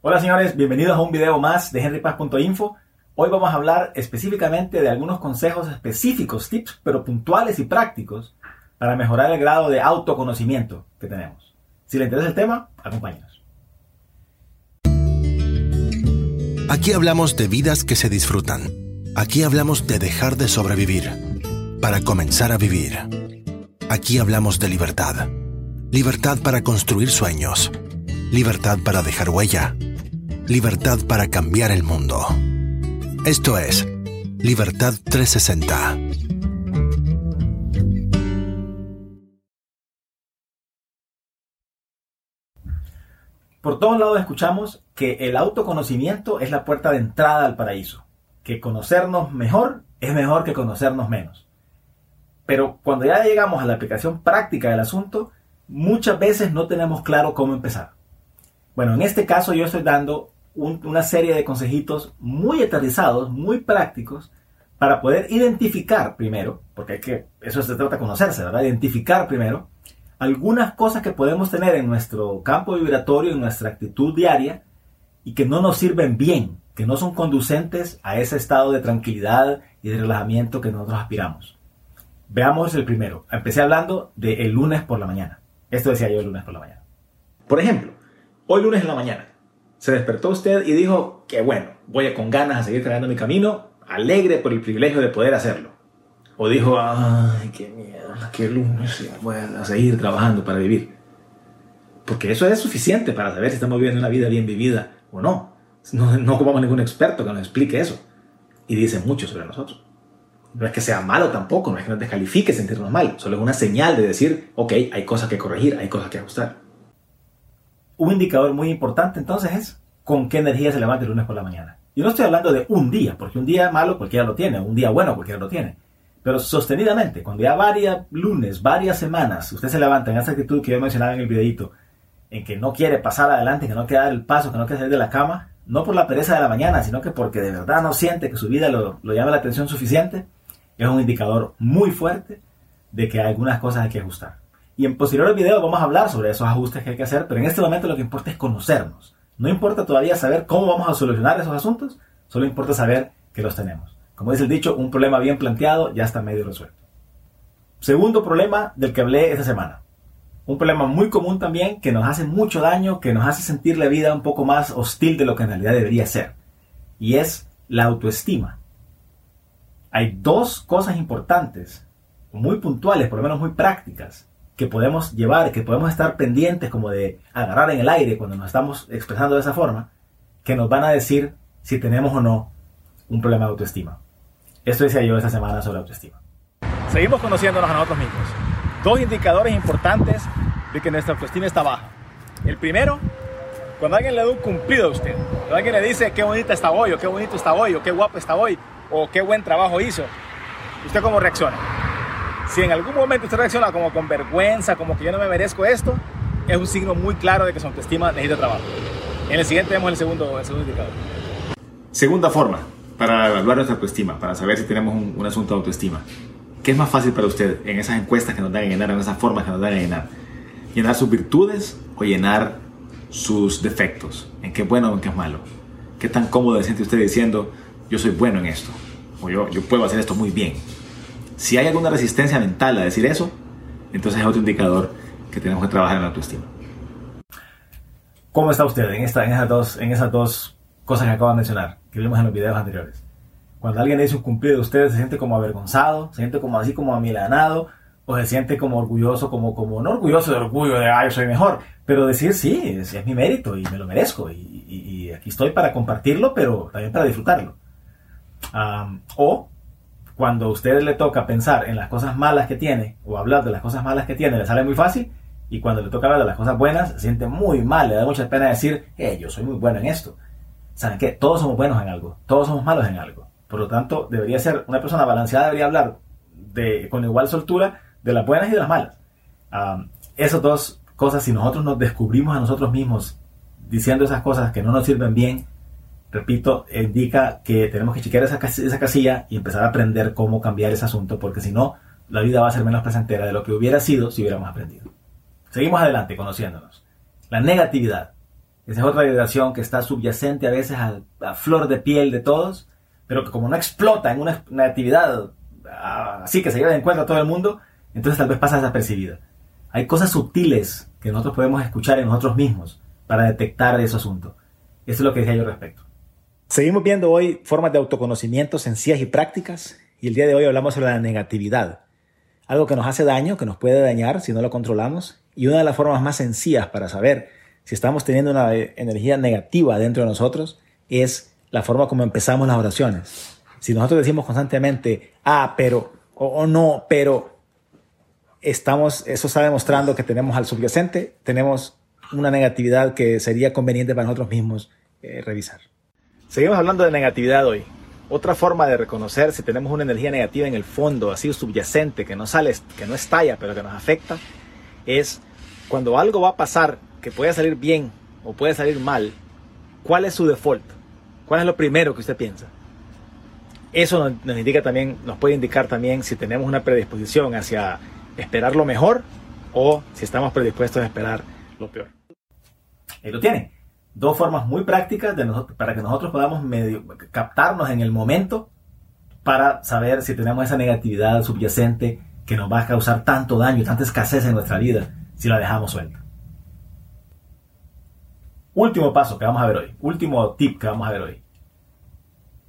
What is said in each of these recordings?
Hola señores, bienvenidos a un video más de henrypaz.info. Hoy vamos a hablar específicamente de algunos consejos específicos, tips, pero puntuales y prácticos para mejorar el grado de autoconocimiento que tenemos. Si le interesa el tema, acompáñenos. Aquí hablamos de vidas que se disfrutan. Aquí hablamos de dejar de sobrevivir para comenzar a vivir. Aquí hablamos de libertad. Libertad para construir sueños. Libertad para dejar huella Libertad para cambiar el mundo. Esto es Libertad 360. Por todos lados escuchamos que el autoconocimiento es la puerta de entrada al paraíso, que conocernos mejor es mejor que conocernos menos. Pero cuando ya llegamos a la aplicación práctica del asunto, muchas veces no tenemos claro cómo empezar. Bueno, en este caso yo estoy dando una serie de consejitos muy aterrizados, muy prácticos, para poder identificar primero, porque hay que, eso se trata de conocerse, ¿verdad? Identificar primero algunas cosas que podemos tener en nuestro campo vibratorio, en nuestra actitud diaria, y que no nos sirven bien, que no son conducentes a ese estado de tranquilidad y de relajamiento que nosotros aspiramos. Veamos el primero. Empecé hablando de el lunes por la mañana. Esto decía yo el lunes por la mañana. Por ejemplo, hoy lunes en la mañana, se despertó usted y dijo que bueno, voy con ganas a seguir creando mi camino, alegre por el privilegio de poder hacerlo. O dijo, ay, qué miedo, qué lunes, voy a seguir trabajando para vivir. Porque eso es suficiente para saber si estamos viviendo una vida bien vivida o no. No, no ocupamos ningún experto que nos explique eso. Y dice mucho sobre nosotros. No es que sea malo tampoco, no es que nos descalifique sentirnos mal, solo es una señal de decir, ok, hay cosas que corregir, hay cosas que ajustar. Un indicador muy importante entonces es con qué energía se levanta el lunes por la mañana. Y no estoy hablando de un día, porque un día malo cualquiera lo tiene, un día bueno cualquiera lo tiene. Pero sostenidamente, cuando ya varios lunes, varias semanas, usted se levanta en esa actitud que yo mencionaba en el videito, en que no quiere pasar adelante, que no quiere dar el paso, que no quiere salir de la cama, no por la pereza de la mañana, sino que porque de verdad no siente que su vida lo, lo llama la atención suficiente, es un indicador muy fuerte de que hay algunas cosas hay que ajustar. Y en posteriores videos vamos a hablar sobre esos ajustes que hay que hacer, pero en este momento lo que importa es conocernos. No importa todavía saber cómo vamos a solucionar esos asuntos, solo importa saber que los tenemos. Como dice el dicho, un problema bien planteado ya está medio resuelto. Segundo problema del que hablé esta semana. Un problema muy común también que nos hace mucho daño, que nos hace sentir la vida un poco más hostil de lo que en realidad debería ser. Y es la autoestima. Hay dos cosas importantes, muy puntuales, por lo menos muy prácticas, que podemos llevar, que podemos estar pendientes como de agarrar en el aire cuando nos estamos expresando de esa forma, que nos van a decir si tenemos o no un problema de autoestima. Esto decía yo esta semana sobre autoestima. Seguimos conociéndonos a nosotros mismos. Dos indicadores importantes de que nuestra autoestima está baja. El primero, cuando alguien le da un cumplido a usted, cuando alguien le dice qué bonita está hoy, o qué bonito está hoy, o qué guapo está hoy, o qué buen trabajo hizo, ¿usted cómo reacciona? Si en algún momento usted reacciona como con vergüenza, como que yo no me merezco esto, es un signo muy claro de que su autoestima necesita trabajo. En el siguiente vemos el segundo, el segundo indicador. Segunda forma para evaluar nuestra autoestima, para saber si tenemos un, asunto de autoestima. ¿Qué es más fácil para usted en esas encuestas que nos dan a llenar, en esas formas que nos dan a llenar? ¿Llenar sus virtudes o llenar sus defectos? ¿En qué es bueno o en qué es malo? ¿Qué tan cómodo se siente usted diciendo, yo soy bueno en esto? O yo, yo puedo hacer esto muy bien. Si hay alguna resistencia mental a decir eso, entonces es otro indicador que tenemos que trabajar en la autoestima. ¿Cómo está usted en, esta, en, esas dos, en esas dos cosas que acabo de mencionar, que vimos en los videos anteriores? Cuando alguien dice un cumplido de usted, se siente como avergonzado, se siente como así como amilanado, o se siente como orgulloso, como, como no orgulloso de orgullo de, ah, yo soy mejor, pero decir, sí, es, es mi mérito y me lo merezco, y, y, aquí estoy para compartirlo, pero también para disfrutarlo. o cuando a usted le toca pensar en las cosas malas que tiene o hablar de las cosas malas que tiene, le sale muy fácil. Y cuando le toca hablar de las cosas buenas, se siente muy mal, le da mucha pena decir, eh, yo soy muy bueno en esto. ¿Saben qué? Todos somos buenos en algo, todos somos malos en algo. Por lo tanto, debería ser una persona balanceada, debería hablar de, con igual soltura de las buenas y de las malas. esas dos cosas, si nosotros nos descubrimos a nosotros mismos diciendo esas cosas que no nos sirven bien, repito, indica que tenemos que chequear esa, casilla y empezar a aprender cómo cambiar ese asunto, porque si no, la vida va a ser menos placentera de lo que hubiera sido si hubiéramos aprendido. Seguimos adelante conociéndonos. La negatividad Esa es otra vibración que está subyacente a veces a, flor de piel de todos, pero que como no explota en una, actividad ah, así que se lleva de encuentro a todo el mundo, entonces tal vez pasa desapercibida. Hay cosas sutiles que nosotros podemos escuchar en nosotros mismos para detectar ese asunto. Eso es lo que decía yo al respecto. Seguimos viendo hoy formas de autoconocimiento sencillas y prácticas y el día de hoy hablamos sobre la negatividad, algo que nos hace daño, que nos puede dañar si no lo controlamos y una de las formas más sencillas para saber si estamos teniendo una energía negativa dentro de nosotros es la forma como empezamos las oraciones. Si nosotros decimos constantemente, ah, pero, o, no, pero, estamos, eso está demostrando que tenemos al subyacente, tenemos una negatividad que sería conveniente para nosotros mismos eh, revisar. Seguimos hablando de negatividad hoy. Otra forma de reconocer si tenemos una energía negativa en el fondo, así subyacente, que no sale, que no estalla, pero que nos afecta, es cuando algo va a pasar que puede salir bien o puede salir mal, ¿cuál es su default? ¿Cuál es lo primero que usted piensa? Eso nos, indica también, nos puede indicar también si tenemos una predisposición hacia esperar lo mejor o si estamos predispuestos a esperar lo peor. Ahí lo tiene. Dos formas muy prácticas de para que nosotros podamos medio, captarnos en el momento para saber si tenemos esa negatividad subyacente que nos va a causar tanto daño, tanta escasez en nuestra vida si la dejamos suelta. Último paso que vamos a ver hoy, último tip que vamos a ver hoy.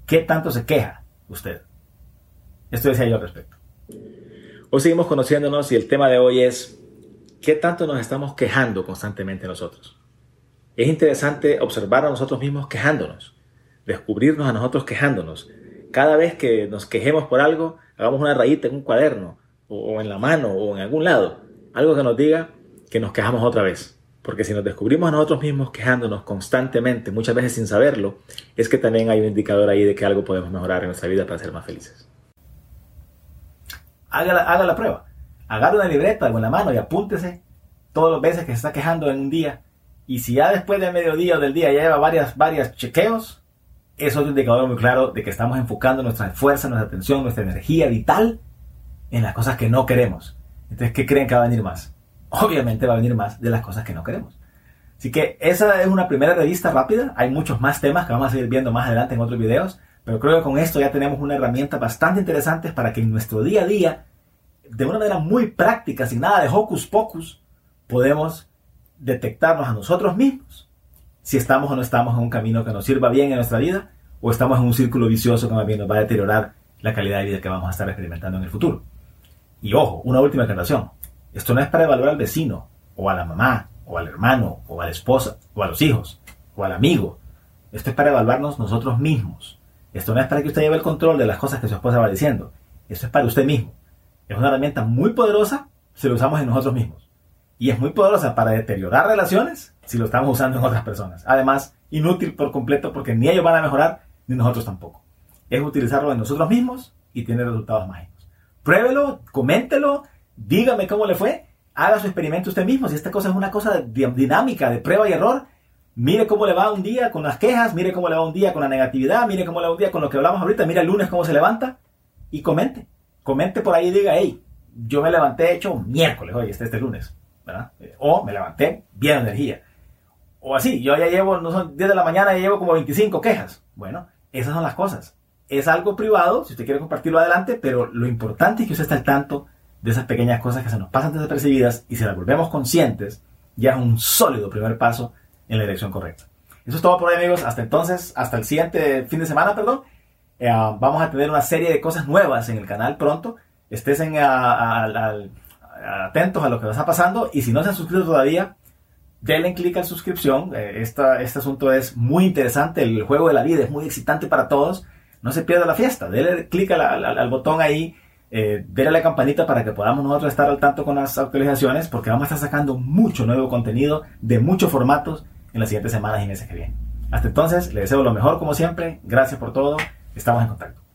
¿Qué tanto se queja usted? Esto decía yo al respecto. Hoy seguimos conociéndonos y el tema de hoy es ¿qué tanto nos estamos quejando constantemente nosotros? Es interesante observar a nosotros mismos quejándonos, descubrirnos a nosotros quejándonos. Cada vez que nos quejemos por algo, hagamos una rayita en un cuaderno, o en la mano, o en algún lado. Algo que nos diga que nos quejamos otra vez. Porque si nos descubrimos a nosotros mismos quejándonos constantemente, muchas veces sin saberlo, es que también hay un indicador ahí de que algo podemos mejorar en nuestra vida para ser más felices. Haga la, haga la prueba. Agarre una libreta, algo en la mano y apúntese todas las veces que se está quejando en un día. Y si ya después del mediodía o del día ya lleva varias, varias chequeos, es un indicador muy claro de que estamos enfocando nuestra fuerza, nuestra atención, nuestra energía vital en las cosas que no queremos. Entonces, ¿qué creen que va a venir más? obviamente va a venir más de las cosas que no queremos. Así que esa es una primera revista rápida. Hay muchos más temas que vamos a seguir viendo más adelante en otros videos. Pero creo que con esto ya tenemos una herramienta bastante interesante para que en nuestro día a día, de una manera muy práctica, sin nada de hocus pocus, podemos detectarnos a nosotros mismos si estamos o no estamos en un camino que nos sirva bien en nuestra vida o estamos en un círculo vicioso que más bien nos va a deteriorar la calidad de vida que vamos a estar experimentando en el futuro. Y ojo, una última aclaración. Esto no es para evaluar al vecino, o a la mamá, o al hermano, o a la esposa, o a los hijos, o al amigo. Esto es para evaluarnos nosotros mismos. Esto no es para que usted lleve el control de las cosas que su esposa va diciendo. Esto es para usted mismo. Es una herramienta muy poderosa si lo usamos en nosotros mismos. Y es muy poderosa para deteriorar relaciones si lo estamos usando en otras personas. Además, inútil por completo porque ni ellos van a mejorar, ni nosotros tampoco. Es utilizarlo en nosotros mismos y tiene resultados mágicos. Pruébelo, coméntelo dígame cómo le fue, haga su experimento usted mismo. Si esta cosa es una cosa dinámica, de prueba y error, mire cómo le va un día con las quejas, mire cómo le va un día con la negatividad, mire cómo le va un día con lo que hablamos ahorita, mire el lunes cómo se levanta y comente. Comente por ahí y diga, hey, yo me levanté hecho miércoles, oye, este, este lunes, ¿verdad? O me levanté bien energía. O así, yo ya llevo, no son 10 de la mañana, ya llevo como 25 quejas. Bueno, esas son las cosas. Es algo privado, si usted quiere compartirlo adelante, pero lo importante es que usted esté al tanto de esas pequeñas cosas que se nos pasan desapercibidas y si las volvemos conscientes, ya es un sólido primer paso en la dirección correcta. Eso es todo por hoy, amigos. Hasta entonces, hasta el siguiente fin de semana, perdón. Eh, vamos a tener una serie de cosas nuevas en el canal pronto. Estén atentos a lo que está pasando y si no se han suscrito todavía, denle clic a la suscripción. Eh, esta, este asunto es muy interesante. El juego de la vida es muy excitante para todos. No se pierda la fiesta. Denle clic al botón ahí eh, a la campanita para que podamos nosotros estar al tanto con las actualizaciones, porque vamos a estar sacando mucho nuevo contenido de muchos formatos en las siguientes semanas y meses que vienen. Hasta entonces, les deseo lo mejor como siempre. Gracias por todo. Estamos en contacto.